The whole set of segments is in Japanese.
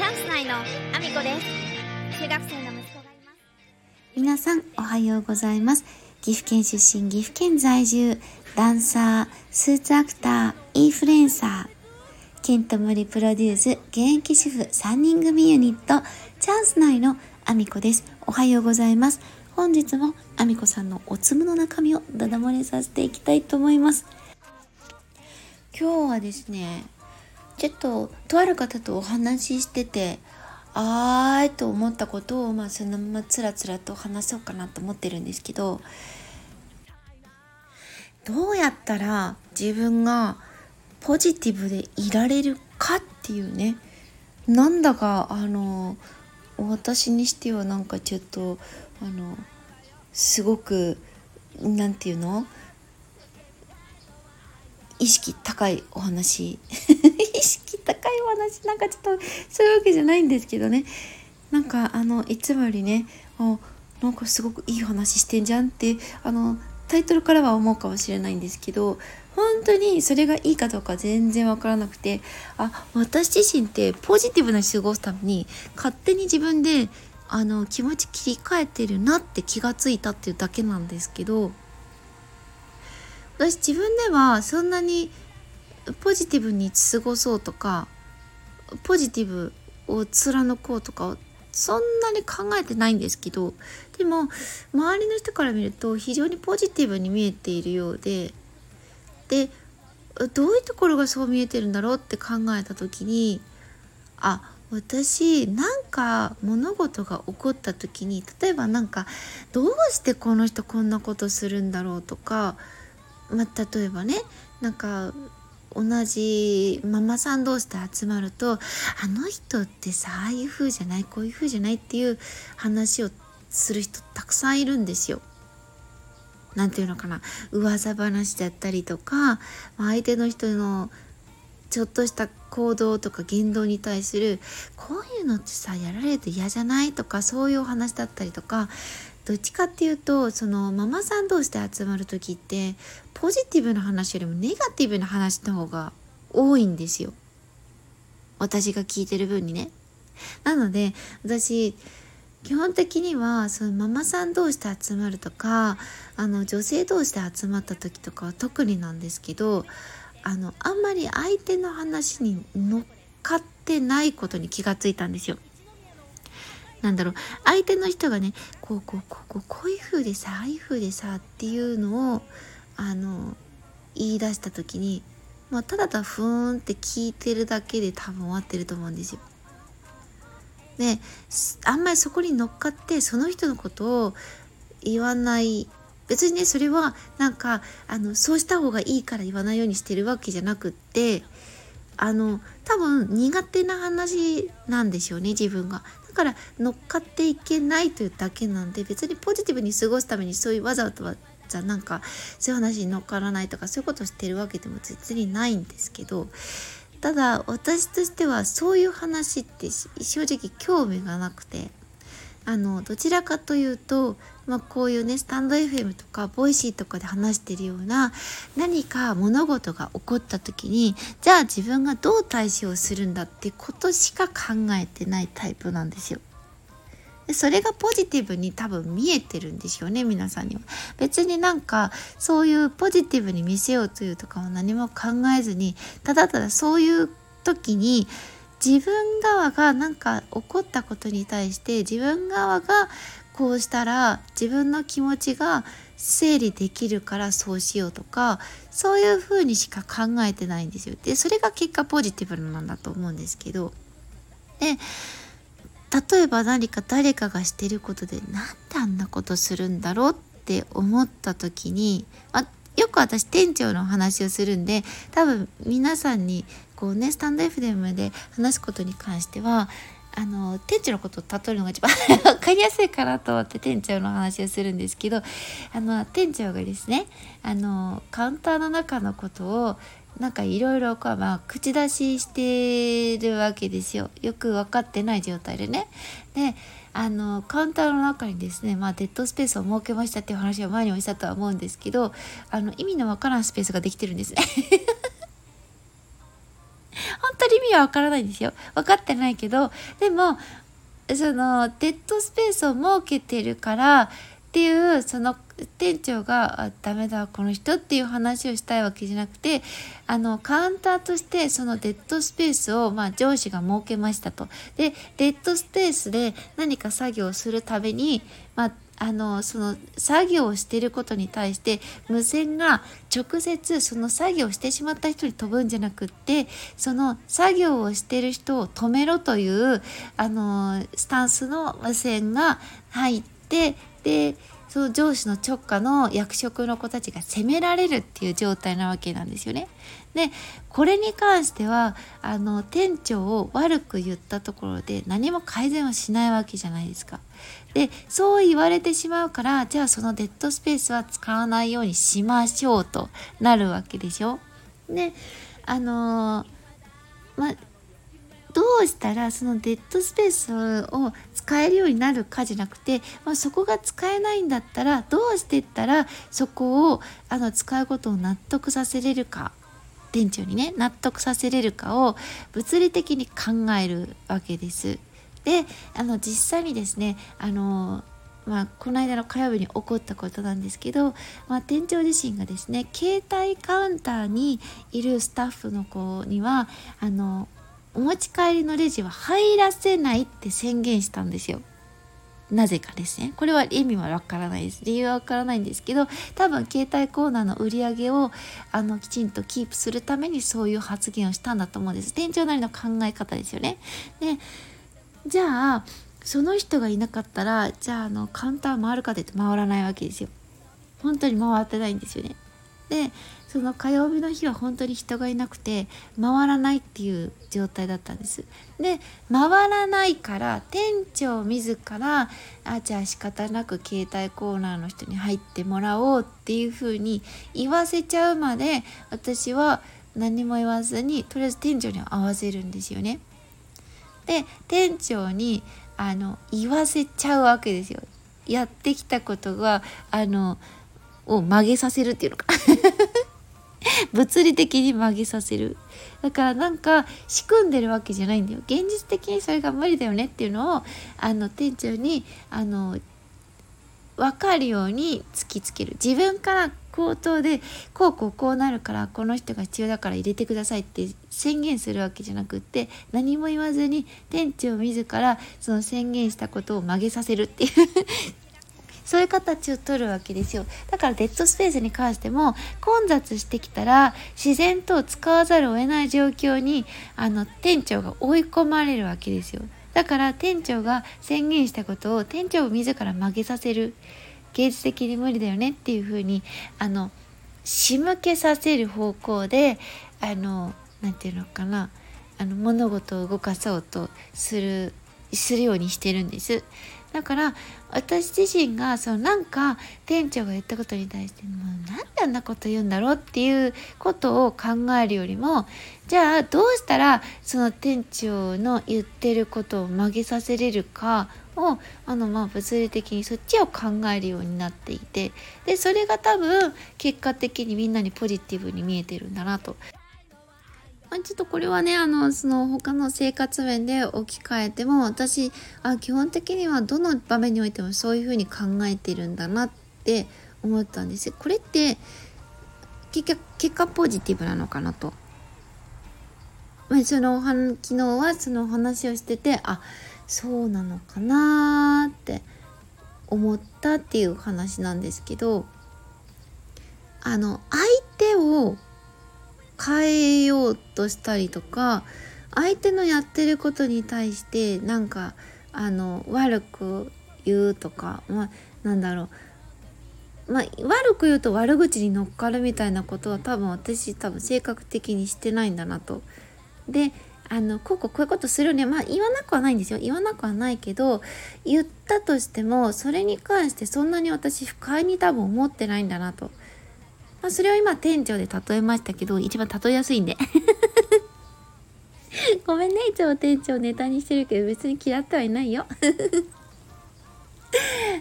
チャンス内のアミコです。中学生の息子がいます。皆さんおはようございます岐阜県出身岐阜県在住ダンサースーツアクターインフルエンサーケントモリプロデュース現役主婦3人組ユニットチャンス内のアミコです。おはようございます。本日もアミコさんのおつむの中身をダダ漏れさせていきたいと思います。今日はですねちょっととある方とお話ししててあーいと思ったことをまあそのままつらつらと話そうかなと思ってるんですけどどうやったら自分がポジティブでいられるかっていうねなんだかあの私にしてはなんかちょっとあのすごくなんていうの？意識高いお話。意識高いお話なんかちょっとそういうわけじゃないんですけどね。なんかあのいつもよりねあなんかすごくいい話してんじゃんってあのタイトルからは思うかもしれないんですけど本当にそれがいいかどうか全然わからなくてあ私自身ってポジティブな過ごすために勝手に自分であの気持ち切り替えてるなって気がついたっていうだけなんですけど私自分ではそんなにポジティブに過ごそうとかポジティブを貫こうとかそんなに考えてないんですけどでも周りの人から見ると非常にポジティブに見えているようででどういうところがそう見えてるんだろうって考えた時にあ私なんか物事が起こった時に例えばなんかどうしてこの人こんなことするんだろうとか、まあ、例えばねなんか同じママさん同士で集まるとあの人ってさああいう風じゃないこういう風じゃないっていう話をする人たくさんいるんですよ。なんていうのかな噂話だったりとか相手の人のちょっとした行動とか言動に対するこういうのってさやられると嫌じゃない？とかそういうお話だったりとかどっちかっていうとそのママさん同士で集まる時ってポジティブな話よりもネガティブな話の方が多いんですよ私が聞いてる分にねなので私基本的にはそのママさん同士で集まるとかあの女性同士で集まった時とかは特になんですけどあのあんまり相手の話に乗っかってないことに気がついたんですよ。なんだろう相手の人がねこうこうこうこうこういう風でさああいう風でさっていうのをあの言い出した時に、まあ、ただただふーんって聞いてるだけで多分終わってると思うんですよ。であんまりそこに乗っかってその人のことを言わない別にねそれはなんかあのそうした方がいいから言わないようにしてるわけじゃなくってあの多分苦手な話なんでしょうね自分が。から乗っかっていけないというだけなんで別にポジティブに過ごすためにそういうわざわざなんかそういう話に乗っからないとかそういうことをしてるわけでも別にないんですけどただ私としてはそういう話って正直興味がなくてあのどちらかというと、まあ、こういうねスタンド FM とかボイシーとかで話してるような何か物事が起こった時にじゃあ自分がどう対処をするんだってことしか考えてないタイプなんですよ。でそれがポジティブに多分見えてるんでしょうね皆さんには。別になんかそういうポジティブに見せようというとかは何も考えずにただただそういう時に自分側がなんか起こったことに対して自分側がこうしたら自分の気持ちが整理できるからそうしようとかそういうふうにしか考えてないんですよ。でそれが結果ポジティブなんだと思うんですけどで例えば何か誰かがしてることでなんであんなことするんだろうって思った時にあよく私店長の話をするんで多分皆さんにこうねスタンド FM で話すことに関してはあの店長のことを例えるのが一番 分かりやすいかなと思って店長の話をするんですけどあの店長がですねあのカウンターの中のことをなんかいろいろ口出ししてるわけですよよく分かってない状態でね。であのカウンターの中にですね、まあ、デッドスペースを設けましたっていう話を前にもしたとは思うんですけどあの意味のわからんスペースができてるんですね。本当に意味はわからないんですよ分かってないけどでもそのデッドスペースを設けてるからっていうその店長があダメだこの人っていう話をしたいわけじゃなくてあのカウンターとしてそのデッドスペースを、まあ、上司が設けましたと。でデッドスペースで何か作業をするために、まあ、あのその作業をしていることに対して無線が直接その作業をしてしまった人に飛ぶんじゃなくってその作業をしている人を止めろというあのスタンスの無線が入ってでその上司の直下の役職の子たちが責められるっていう状態なわけなんですよね。でこれに関してはあの店長を悪く言ったところで何も改善はしないわけじゃないですか。でそう言われてしまうからじゃあそのデッドスペースは使わないようにしましょうとなるわけでしょ。であのまどうしたらそのデッドスペースを使えるようになるかじゃなくて、まあ、そこが使えないんだったらどうしてったらそこをあの使うことを納得させれるか店長にね納得させれるかを物理的に考えるわけです。であの実際にですねあのまあ、この間の火曜日に起こったことなんですけど、まあ、店長自身がですね携帯カウンターにいるスタッフの子にはあのお持ち帰りのレジは入らせないって宣言したんですよ。なぜかですね。これは意味はわからないです。理由はわからないんですけど、多分携帯コーナーの売り上げをあのきちんとキープするためにそういう発言をしたんだと思うんです。店長なりの考え方ですよね。で、じゃあ、その人がいなかったら、じゃああのカウンター回るかって言って回らないわけですよ。本当に回ってないんですよね。でその火曜日の日は本当に人がいなくて回らないっていう状態だったんです。で回らないから店長自らあじゃあ仕方なく携帯コーナーの人に入ってもらおうっていうふうに言わせちゃうまで私は何も言わずにとりあえず店長に合わせるんですよね。で店長にあの言わせちゃうわけですよ。やってきたことがあのを曲げさせるっていうのか 物理的に曲げさせる。だからなんか仕組んでるわけじゃないんだよ。現実的にそれが無理だよねっていうのをあの店長にあの分かるように突きつける。自分から口頭でこうこうこうなるからこの人が必要だから入れてくださいって宣言するわけじゃなくって何も言わずに店長自らその宣言したことを曲げさせるっていう。そういう形をとるわけですよ。だからデッドスペースに関しても混雑してきたら自然と使わざるを得ない状況にあの店長が追い込まれるわけですよ。だから店長が宣言したことを店長を自ら曲げさせる。芸術的に無理だよねっていうふうにあの仕向けさせる方向であの何て言うのかな。あの物事を動かそうとするするようにしてるんです。だから私自身がそのなんか店長が言ったことに対してもうなんであんなこと言うんだろうっていうことを考えるよりもじゃあどうしたらその店長の言ってることを曲げさせれるかをあのまあ物理的にそっちを考えるようになっていてでそれが多分結果的にみんなにポジティブに見えてるんだなと。まあ、ちょっとこれはねあのその他の生活面で置き換えても私あ基本的にはどの場面においてもそういうふうに考えてるんだなって思ったんですこれって結局結果ポジティブなのかなと。まあ、その昨日はその話をしててあそうなのかなって思ったっていう話なんですけどあの相手を変えようとしたりとか相手のやってることに対してなんかあの悪く言うとか、まあ、なんだろうまあ、悪く言うと悪口に乗っかるみたいなことは多分私多分性格的にしてないんだなと。であのこうこうこういうことするにはまあ言わなくはないんですよ言わなくはないけど言ったとしてもそれに関してそんなに私不快に多分思ってないんだなと。まあ、それを今店長で例えましたけど、一番例えやすいんで。ごめんね、いつも店長ネタにしてるけど、別に嫌ってはいないよ。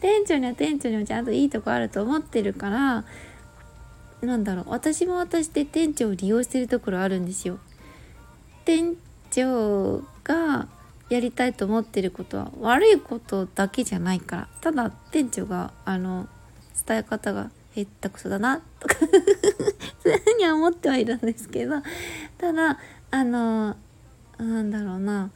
店長には店長にもちゃんといいとこあると思ってるから、なんだろう、私も私で店長を利用してるところあるんですよ。店長がやりたいと思ってることは悪いことだけじゃないからただ店長があの伝え方がへったくそだな。とかそういうふうには思ってはいるんですけど。ただあのなんだろうな。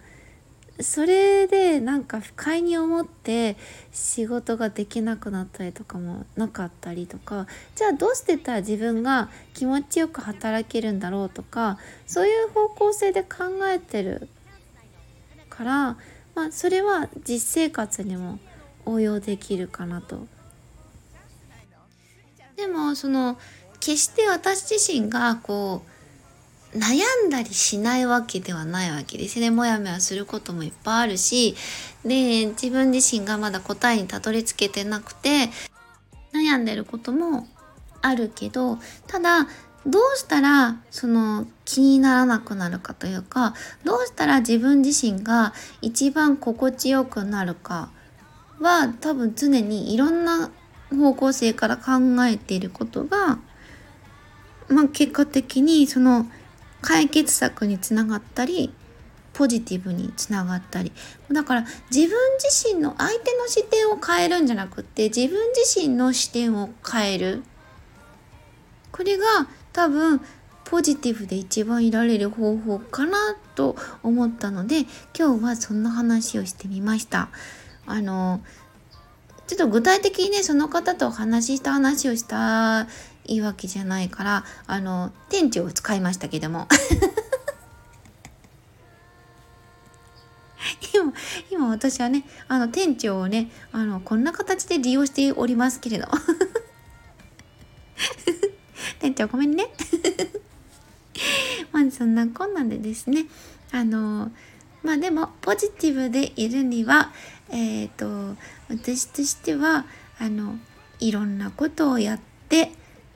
それでなんか不快に思って仕事ができなくなったりとかもなかったりとか。じゃあどうしてたら自分が気持ちよく働けるんだろうとかそういう方向性で考えてるから、まあ、それは実生活にも応用できるかなと。でもその決して私自身がこう悩んだりしないわけではないわけですね。もやもやすることもいっぱいあるし、で、自分自身がまだ答えにたどり着けてなくて、悩んでることもあるけど、ただ、どうしたらその気にならなくなるかというか、どうしたら自分自身が一番心地よくなるかは多分常にいろんな方向性から考えていることが、まあ結果的にその解決策につながったりポジティブにつながったり。だから自分自身の相手の視点を変えるんじゃなくって自分自身の視点を変える。これが多分ポジティブで一番いられる方法かなと思ったので今日はそんな話をしてみました。あのちょっと具体的にねその方とお話しした話をしたいいわけじゃないからあの店長を使いましたけども。今今私はねあの店長をねあのこんな形で利用しておりますけれど 店長ごめんね。まあそんなこんなんでですねあのまあでもポジティブでいるにはえっ、ー、と私としてはあのいろんなことをやって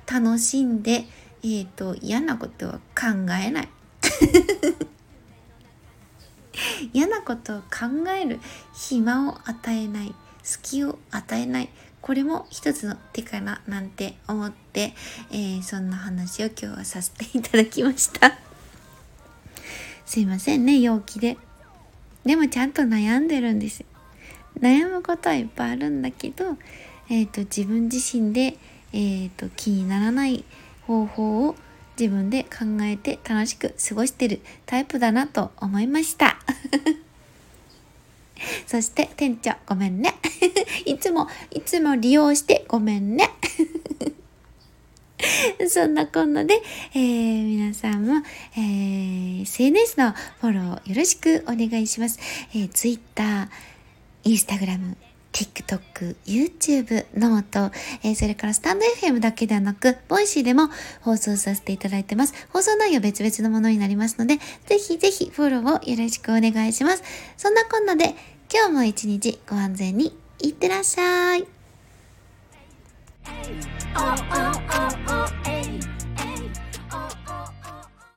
楽しんで、えーと、嫌なことは考えない。嫌なことを考える。暇を与えない。隙を与えない。これも一つの手かななんて思って、えー、そんな話を今日はさせていただきました。すいませんね陽気で。でもちゃんと悩んでるんです。悩むことはいっぱいあるんだけど、えーと自分自身でえーと、気にならない方法を自分で考えて楽しく過ごしてるタイプだなと思いました。そして店長ごめんね。いつもいつも利用してごめんね。そんなこんなで、えー、皆さんも、えー、SNS のフォローよろしくお願いします。えー、Twitter、Instagram、TikTok、YouTube、 note、えー、それからスタンド FM だけではなく、 Voicy でも放送させていただいてます。放送内容別々のものになりますので、ぜひぜひフォローをよろしくお願いします。そんなこんなで、今日も一日ご安全にいってらっしゃい。